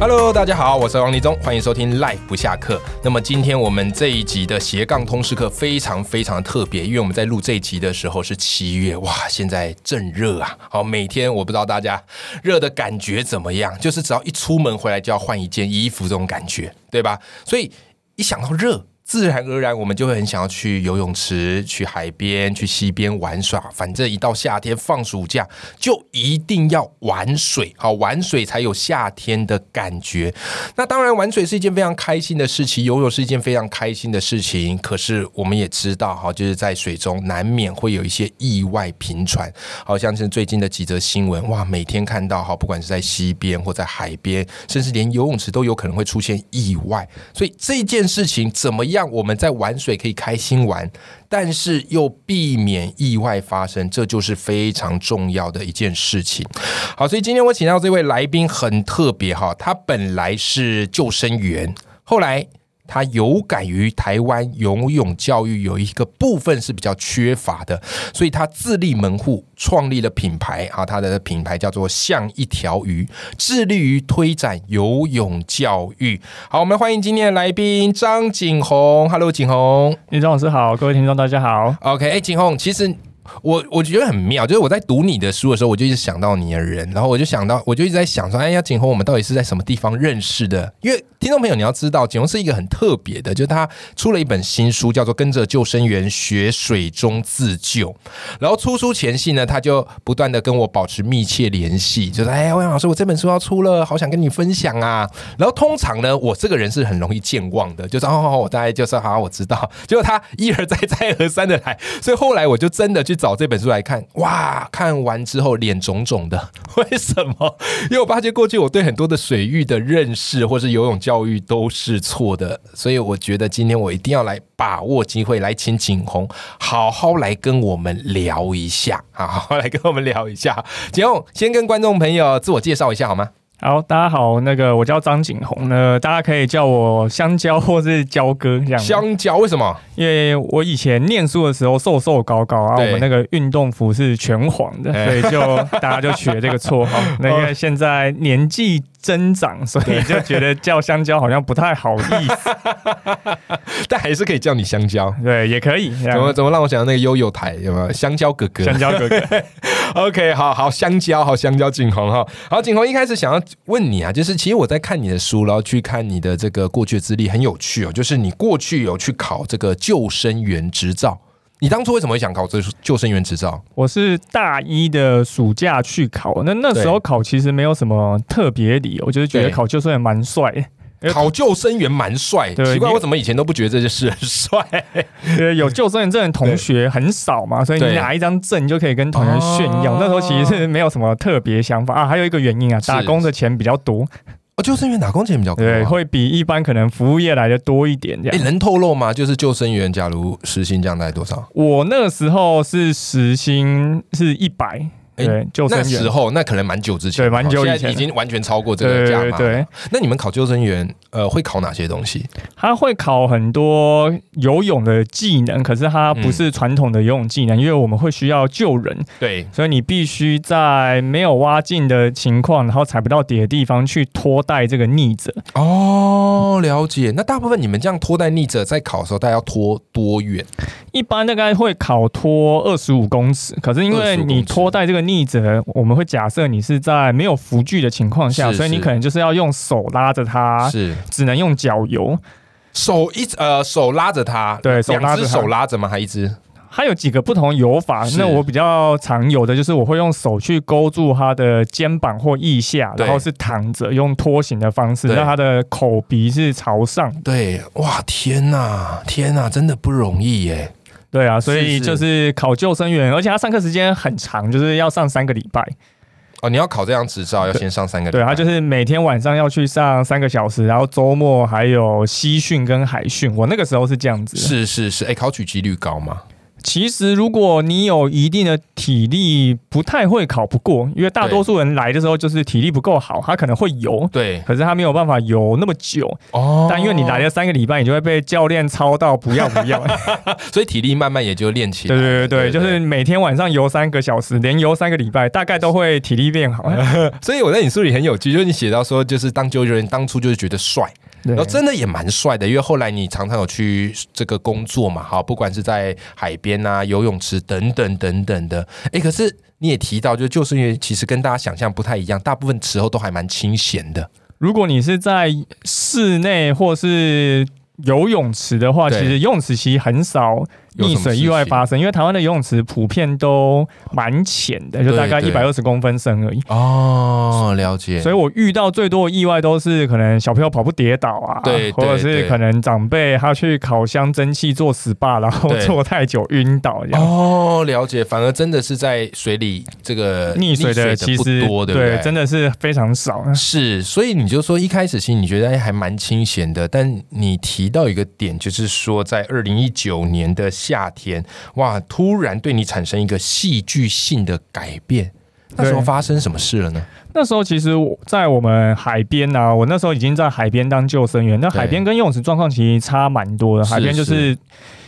Hello，大家好，我是王立忠，欢迎收听 Life 不下课。那么今天我们这一集的斜杠通识课非常非常特别，因为我们在录这一集的时候是七月，哇，现在正热啊！好，每天我不知道大家热的感觉怎么样，就是只要一出门回来就要换一件衣服，这种感觉，对吧？所以一想到热。自然而然，我们就会很想要去游泳池、去海边、去溪边玩耍。反正一到夏天放暑假，就一定要玩水，好玩水才有夏天的感觉。那当然，玩水是一件非常开心的事情，游泳是一件非常开心的事情。可是我们也知道，哈，就是在水中难免会有一些意外频传，好像是最近的几则新闻，哇，每天看到，哈，不管是在溪边或在海边，甚至连游泳池都有可能会出现意外。所以这件事情怎么样？让我们在玩水可以开心玩，但是又避免意外发生，这就是非常重要的一件事情。好，所以今天我请到这位来宾很特别哈，他本来是救生员，后来。他有感于台湾游泳教育有一个部分是比较缺乏的，所以他自立门户，创立了品牌。啊，他的品牌叫做“像一条鱼”，致力于推展游泳教育。好，我们欢迎今天的来宾张景宏。Hello，景宏，李张老师好，各位听众大家好。OK，哎，景宏，其实。我我觉得很妙，就是我在读你的书的时候，我就一直想到你的人，然后我就想到，我就一直在想说，哎呀，景洪，我们到底是在什么地方认识的？因为听众朋友你要知道，景洪是一个很特别的，就是他出了一本新书，叫做《跟着救生员学水中自救》。然后出书前夕呢，他就不断的跟我保持密切联系，就是哎，欧阳老师，我这本书要出了，好想跟你分享啊。然后通常呢，我这个人是很容易健忘的，就是哦，我大概就是好，我知道。结果他一而再，再而三的来，所以后来我就真的 去。找这本书来看，哇！看完之后脸肿肿的，为什么？因为我发现过去我对很多的水域的认识，或是游泳教育都是错的，所以我觉得今天我一定要来把握机会，来请景洪好好来跟我们聊一下，好好来跟我们聊一下。景洪先跟观众朋友自我介绍一下好吗？好，大家好，那个我叫张景宏，呢，大家可以叫我香蕉或是蕉哥这样。香蕉为什么？因为我以前念书的时候瘦瘦高高啊，我们那个运动服是全黄的，所以就大家就取了这个绰号。那因为现在年纪。增长，所以就觉得叫香蕉好像不太好意思，但还是可以叫你香蕉，对，也可以。怎么怎么让我想到那个悠悠台有没有？香蕉哥哥，香蕉哥哥。OK，好好香蕉，好香蕉景洪哈。好，景洪一开始想要问你啊，就是其实我在看你的书，然后去看你的这个过去资历，很有趣哦。就是你过去有去考这个救生员执照。你当初为什么会想考这救生员执照？我是大一的暑假去考，那那时候考其实没有什么特别理由，就是觉得考救生员蛮帅。考救生员蛮帅，奇怪我怎么以前都不觉得这件事很帅？有救生员证的同学很少嘛，所以你拿一张证就可以跟同学炫耀。那时候其实是没有什么特别想法啊。还有一个原因啊，打工的钱比较多。救生员打工钱比较高，对，会比一般可能服务业来的多一点。这样，能透露吗？就是救生员，假如时薪这样大概多少？我那个时候是时薪是一百。对，救生员那时候那可能蛮久之前，对，蛮久以前已经完全超过这个价码。对，那你们考救生员，呃，会考哪些东西？他会考很多游泳的技能，可是他不是传统的游泳技能，因为我们会需要救人。对，所以你必须在没有挖进的情况，然后踩不到底的地方去拖带这个逆者。哦，了解。那大部分你们这样拖带逆者在考的时候，大概要拖多远？一般大概会考拖二十五公尺，可是因为你拖带这个。逆者，我们会假设你是在没有浮具的情况下，所以你可能就是要用手拉着它，是只能用脚游。手一呃手拉着它，对，两只手拉着吗？还一只？它有几个不同游法。那我比较常有的就是我会用手去勾住它的肩膀或腋下，然后是躺着用拖行的方式，让它的口鼻是朝上。对，哇，天哪，天哪，真的不容易耶。对啊，所以就是考救生员，而且他上课时间很长，就是要上三个礼拜。哦，你要考这张执照要先上三个。对，他就是每天晚上要去上三个小时，然后周末还有西训跟海训。我那个时候是这样子。是是是，哎，考取几率高吗？其实，如果你有一定的体力，不太会考不过，因为大多数人来的时候就是体力不够好，他可能会游，对，可是他没有办法游那么久哦。但因为你来了三个礼拜，你就会被教练操到不要不要，所以体力慢慢也就练起来。对对对对，就是每天晚上游三个小时，连游三个礼拜，大概都会体力变好。所以我在你书里很有趣，就是你写到说，就是当救救人当初就是觉得帅。然后真的也蛮帅的，因为后来你常常有去这个工作嘛，哈，不管是在海边啊、游泳池等等等等的。哎，可是你也提到，就就是因为其实跟大家想象不太一样，大部分时候都还蛮清闲的。如果你是在室内或是游泳池的话，其实游泳池其实很少。溺水意外发生，因为台湾的游泳池普遍都蛮浅的，就大概一百二十公分深而已。哦，了解。所以我遇到最多的意外都是可能小朋友跑步跌倒啊，对，或者是可能长辈他去烤箱蒸汽做 SPA，然后坐太久晕倒这样。哦，了解。反而真的是在水里这个溺水的其实多，对不对？真的是非常少。是，所以你就说一开始其实你觉得哎还蛮清闲的，但你提到一个点，就是说在二零一九年的。夏天哇，突然对你产生一个戏剧性的改变，那时候发生什么事了呢？那时候其实在我们海边啊，我那时候已经在海边当救生员。那海边跟游泳池状况其实差蛮多的，海边就是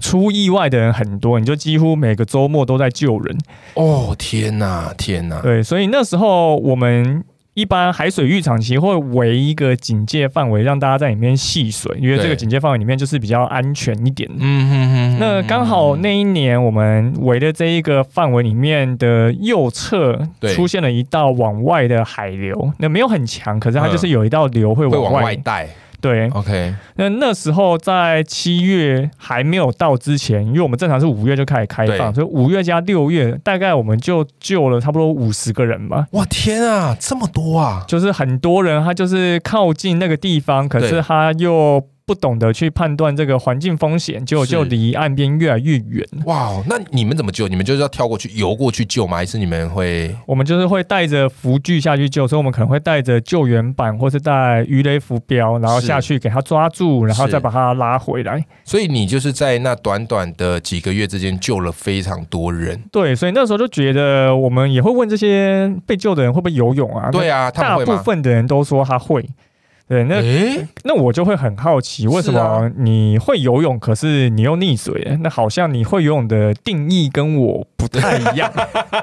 出意外的人很多，你就几乎每个周末都在救人。哦天哪，天哪！对，所以那时候我们。一般海水浴场其实会围一个警戒范围，让大家在里面戏水，因为这个警戒范围里面就是比较安全一点。嗯哼哼。那刚好那一年我们围的这一个范围里面的右侧出现了一道往外的海流，那没有很强，可是它就是有一道流会往外带。对，OK。那那时候在七月还没有到之前，因为我们正常是五月就开始开放，所以五月加六月，大概我们就救了差不多五十个人吧。哇，天啊，这么多啊！就是很多人，他就是靠近那个地方，可是他又。不懂得去判断这个环境风险，结果就离岸边越来越远。哇，那你们怎么救？你们就是要跳过去游过去救吗？还是你们会？我们就是会带着浮具下去救，所以我们可能会带着救援板，或是带鱼雷浮标，然后下去给他抓住，然后再把他拉回来。所以你就是在那短短的几个月之间救了非常多人。对，所以那时候就觉得，我们也会问这些被救的人会不会游泳啊？对啊，大部分的人都说他会。对，那那我就会很好奇，为什么你会游泳，可是你又溺水？那好像你会游泳的定义跟我不太一样。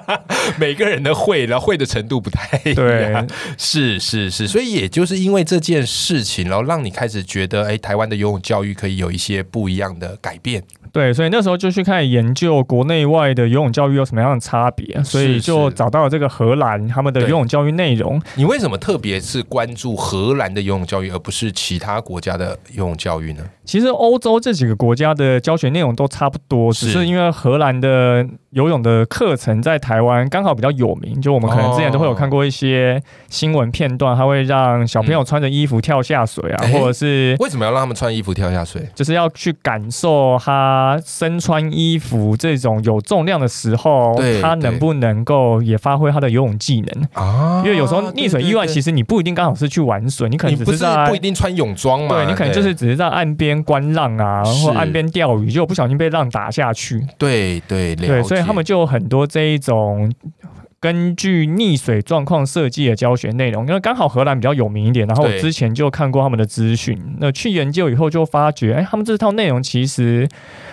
每个人的会，然后会的程度不太一样。是是是，所以也就是因为这件事情，然后让你开始觉得，哎，台湾的游泳教育可以有一些不一样的改变。对，所以那时候就去开始研究国内外的游泳教育有什么样的差别，所以就找到了这个荷兰他们的游泳教育内容。你为什么特别是关注荷兰的游泳教育，而不是其他国家的游泳教育呢？其实欧洲这几个国家的教学内容都差不多，只是因为荷兰的。游泳的课程在台湾刚好比较有名，就我们可能之前都会有看过一些新闻片段，他会让小朋友穿着衣服跳下水啊，或者是为什么要让他们穿衣服跳下水？就是要去感受他身穿衣服这种有重量的时候，他能不能够也发挥他的游泳技能啊？因为有时候溺水意外，其实你不一定刚好是去玩水，你可能只是在不一定穿泳装嘛，对你可能就是只是在岸边观浪啊，然后岸边钓鱼，就不小心被浪打下去。对对对，所以。他们就有很多这一种根据溺水状况设计的教学内容，因为刚好荷兰比较有名一点，然后我之前就看过他们的资讯，那去研究以后就发觉，哎，他们这套内容其实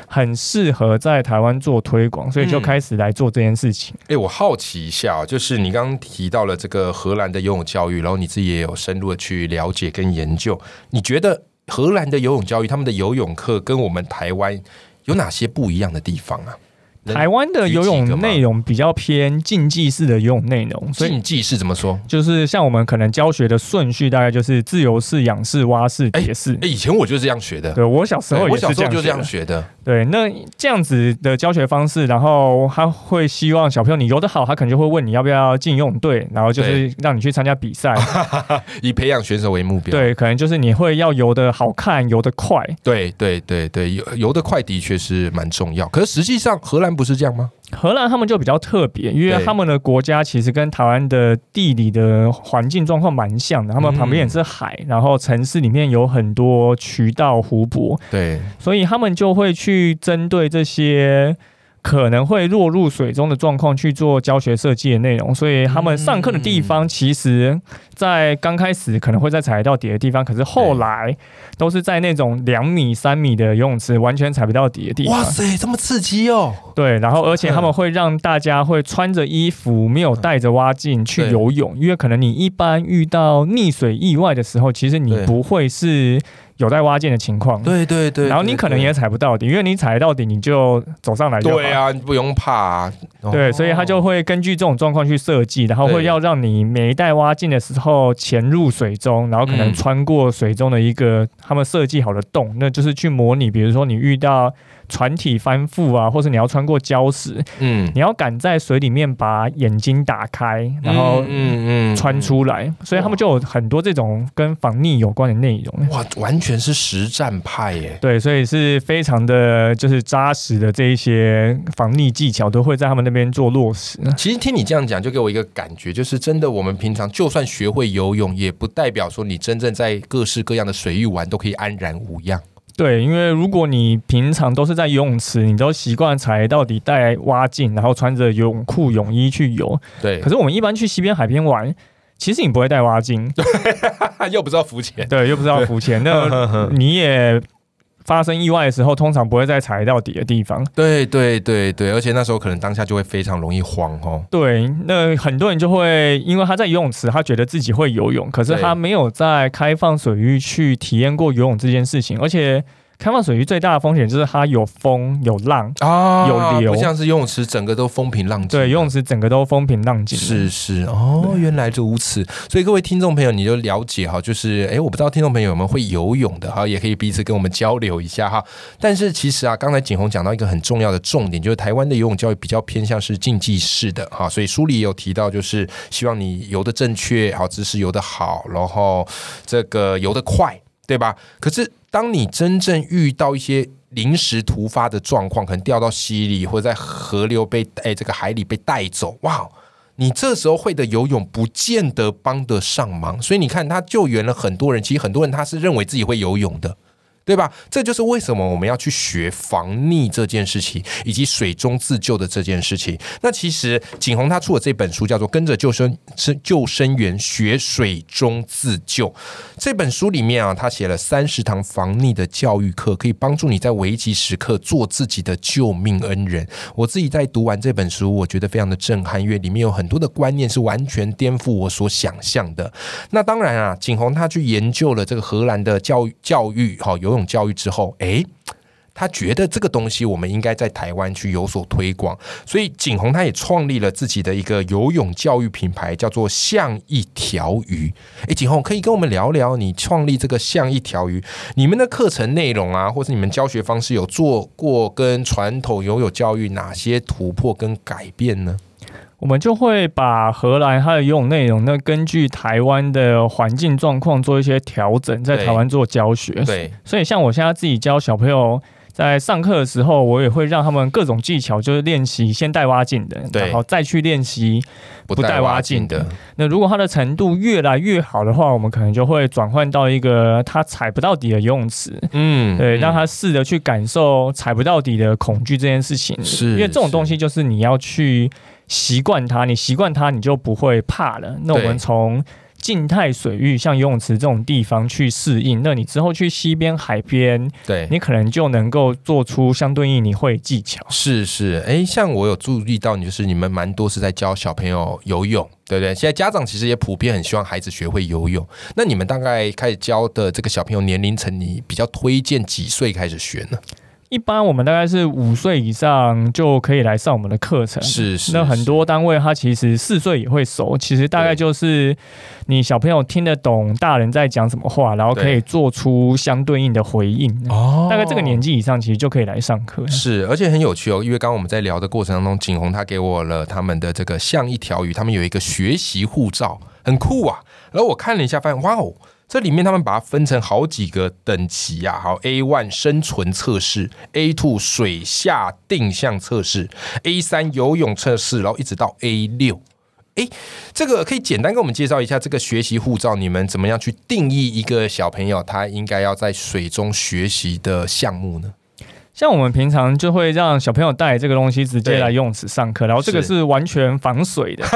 很适合在台湾做推广，所以就开始来做这件事情。哎，我好奇一下，就是你刚刚提到了这个荷兰的游泳教育，然后你自己也有深入的去了解跟研究，你觉得荷兰的游泳教育，他们的游泳课跟我们台湾有哪些不一样的地方啊？台湾的游泳内容比较偏竞技式的游泳内容，竞技式怎么说？就是像我们可能教学的顺序，大概就是自由式、仰式、蛙式、蝶式。哎，以前我就是这样学的。对我小时候也是这样学的。对，那这样子的教学方式，然后他会希望小朋友你游得好，他可能就会问你要不要进游泳队，然后就是让你去参加比赛，以培养选手为目标。对，可能就是你会要游得好看，游得快。对对对对，游游得快的确是蛮重要。可是实际上，荷兰不是这样吗？荷兰他们就比较特别，因为他们的国家其实跟台湾的地理的环境状况蛮像的，他们旁边也是海，然后城市里面有很多渠道、湖泊，对，所以他们就会去针对这些可能会落入水中的状况去做教学设计的内容，所以他们上课的地方，其实，在刚开始可能会在踩到底的地方，可是后来都是在那种两米、三米的游泳池，完全踩不到底的地方。哇塞，这么刺激哦！对，然后而且他们会让大家会穿着衣服，没有带着蛙镜去游泳，因为可能你一般遇到溺水意外的时候，其实你不会是。有在挖进的情况，对对对，然后你可能也踩不到底，因为你踩到底你就走上来就对啊，不用怕。对，所以他就会根据这种状况去设计，然后会要让你每一代挖进的时候潜入水中，然后可能穿过水中的一个他们设计好的洞，那就是去模拟，比如说你遇到。船体翻覆啊，或是你要穿过礁石，嗯，你要赶在水里面把眼睛打开，然后嗯嗯穿出来，所以他们就有很多这种跟防溺有关的内容。哇，完全是实战派耶！对，所以是非常的就是扎实的这一些防溺技巧都会在他们那边做落实。其实听你这样讲，就给我一个感觉，就是真的，我们平常就算学会游泳，也不代表说你真正在各式各样的水域玩都可以安然无恙。对，因为如果你平常都是在游泳池，你都习惯踩到底带蛙镜，然后穿着泳裤、泳衣去游。对。可是我们一般去西边、海边玩，其实你不会带蛙镜，又不知道浮潜。对，又不知道浮潜，那 你也。发生意外的时候，通常不会在踩到底的地方。对对对对，而且那时候可能当下就会非常容易慌哦。对，那很多人就会因为他在游泳池，他觉得自己会游泳，可是他没有在开放水域去体验过游泳这件事情，而且。开放水域最大的风险就是它有风有浪啊，有流，不像是游泳池整个都风平浪静。对，游泳池整个都风平浪静。是是哦，原来如此。所以各位听众朋友，你就了解哈，就是哎，我不知道听众朋友有没有会游泳的哈，也可以彼此跟我们交流一下哈。但是其实啊，刚才景洪讲到一个很重要的重点，就是台湾的游泳教育比较偏向是竞技式的哈，所以书里也有提到，就是希望你游的正确，好姿势游的好，然后这个游的快。对吧？可是当你真正遇到一些临时突发的状况，可能掉到溪里，或者在河流被哎这个海里被带走，哇！你这时候会的游泳不见得帮得上忙。所以你看，他救援了很多人，其实很多人他是认为自己会游泳的。对吧？这就是为什么我们要去学防溺这件事情，以及水中自救的这件事情。那其实景洪他出了这本书，叫做《跟着救生救生员学水中自救》。这本书里面啊，他写了三十堂防溺的教育课，可以帮助你在危急时刻做自己的救命恩人。我自己在读完这本书，我觉得非常的震撼，因为里面有很多的观念是完全颠覆我所想象的。那当然啊，景洪他去研究了这个荷兰的教育教育，哈有。游泳教育之后，哎，他觉得这个东西我们应该在台湾去有所推广，所以景洪他也创立了自己的一个游泳教育品牌，叫做“像一条鱼”。哎，景洪可以跟我们聊聊你创立这个“像一条鱼”，你们的课程内容啊，或是你们教学方式有做过跟传统游泳教育哪些突破跟改变呢？我们就会把荷兰它的游泳内容，那根据台湾的环境状况做一些调整，在台湾做教学。对，所以像我现在自己教小朋友在上课的时候，我也会让他们各种技巧，就是练习先带蛙镜的，然后再去练习不带蛙镜的。那如果他的程度越来越好的话，我们可能就会转换到一个他踩不到底的游泳池。嗯，对，让他试着去感受踩不到底的恐惧这件事情。是，因为这种东西就是你要去。习惯它，你习惯它，你就不会怕了。那我们从静态水域，像游泳池这种地方去适应，那你之后去西边、海边，对你可能就能够做出相对应你会技巧。是是，哎，像我有注意到，你就是你们蛮多是在教小朋友游泳，对不对？现在家长其实也普遍很希望孩子学会游泳。那你们大概开始教的这个小朋友年龄层，你比较推荐几岁开始学呢？一般我们大概是五岁以上就可以来上我们的课程。是是。那很多单位他其实四岁也会熟，其实大概就是你小朋友听得懂大人在讲什么话，然后可以做出相对应的回应。哦。大概这个年纪以上，其实就可以来上课。是，而且很有趣哦，因为刚刚我们在聊的过程当中，景洪他给我了他们的这个像一条鱼，他们有一个学习护照，很酷啊。然后我看了一下，发现哇哦。这里面他们把它分成好几个等级啊，好，A one 生存测试，A two 水下定向测试，A 三游泳测试，然后一直到 A 六。哎，这个可以简单跟我们介绍一下这个学习护照，你们怎么样去定义一个小朋友他应该要在水中学习的项目呢？像我们平常就会让小朋友带这个东西直接来游泳池上课，然后这个是完全防水的。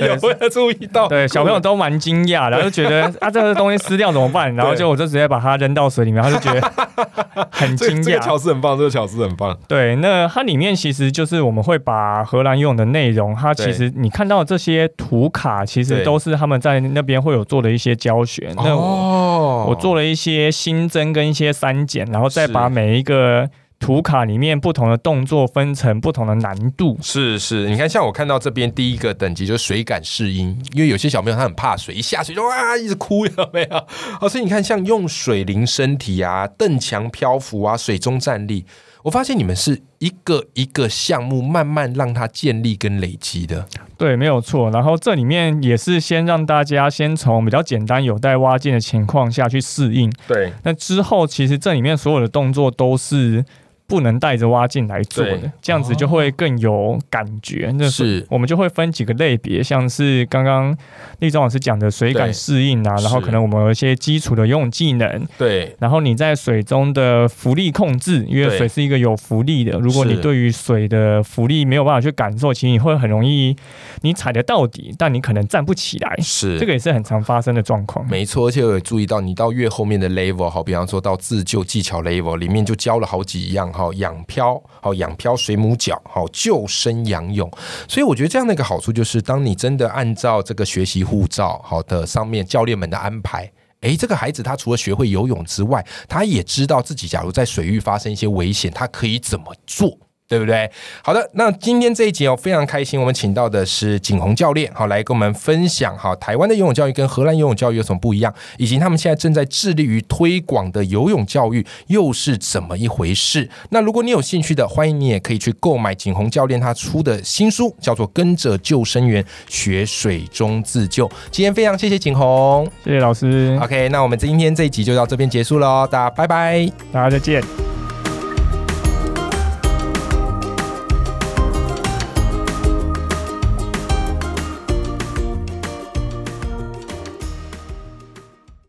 有没有注意到？对，小朋友都蛮惊讶然后，就觉得啊，这个东西撕掉怎么办？然后就我就直接把它扔到水里面，他就觉得很 惊讶。这个巧思很棒，这个巧思很棒。对，那它里面其实就是我们会把荷兰游泳的内容，它其实你看到这些图卡，其实都是他们在那边会有做的一些教学。那我我做了一些新增跟一些删减，然后再把每一个。图卡里面不同的动作分成不同的难度，是是，你看像我看到这边第一个等级就是水感适应，因为有些小朋友他很怕水，一下水就哇一直哭，有没有？哦，所以你看像用水淋身体啊、蹬墙漂浮啊、水中站立，我发现你们是一个一个项目慢慢让它建立跟累积的。对，没有错。然后这里面也是先让大家先从比较简单有待挖进的情况下去适应。对，那之后其实这里面所有的动作都是。不能带着蛙镜来做的，这样子就会更有感觉。那是我们就会分几个类别，像是刚刚立中老师讲的水感适应啊，然后可能我们有一些基础的游泳技能。对，然后你在水中的浮力控制，因为水是一个有浮力的。如果你对于水的浮力没有办法去感受，其实你会很容易你踩得到底，但你可能站不起来。是，这个也是很常发生的状况。没错，而且我也注意到，你到越后面的 level，好，比方说到自救技巧 level 里面就教了好几样。好，仰漂，好仰漂水母脚，好救生仰泳。所以我觉得这样的一个好处就是，当你真的按照这个学习护照好的上面教练们的安排，诶，这个孩子他除了学会游泳之外，他也知道自己假如在水域发生一些危险，他可以怎么做。对不对？好的，那今天这一集哦，非常开心，我们请到的是景洪教练，好来跟我们分享哈，台湾的游泳教育跟荷兰游泳教育有什么不一样，以及他们现在正在致力于推广的游泳教育又是怎么一回事？那如果你有兴趣的，欢迎你也可以去购买景洪教练他出的新书，叫做《跟着救生员学水中自救》。今天非常谢谢景洪，谢谢老师。OK，那我们今天这一集就到这边结束喽，大家拜拜，大家再见。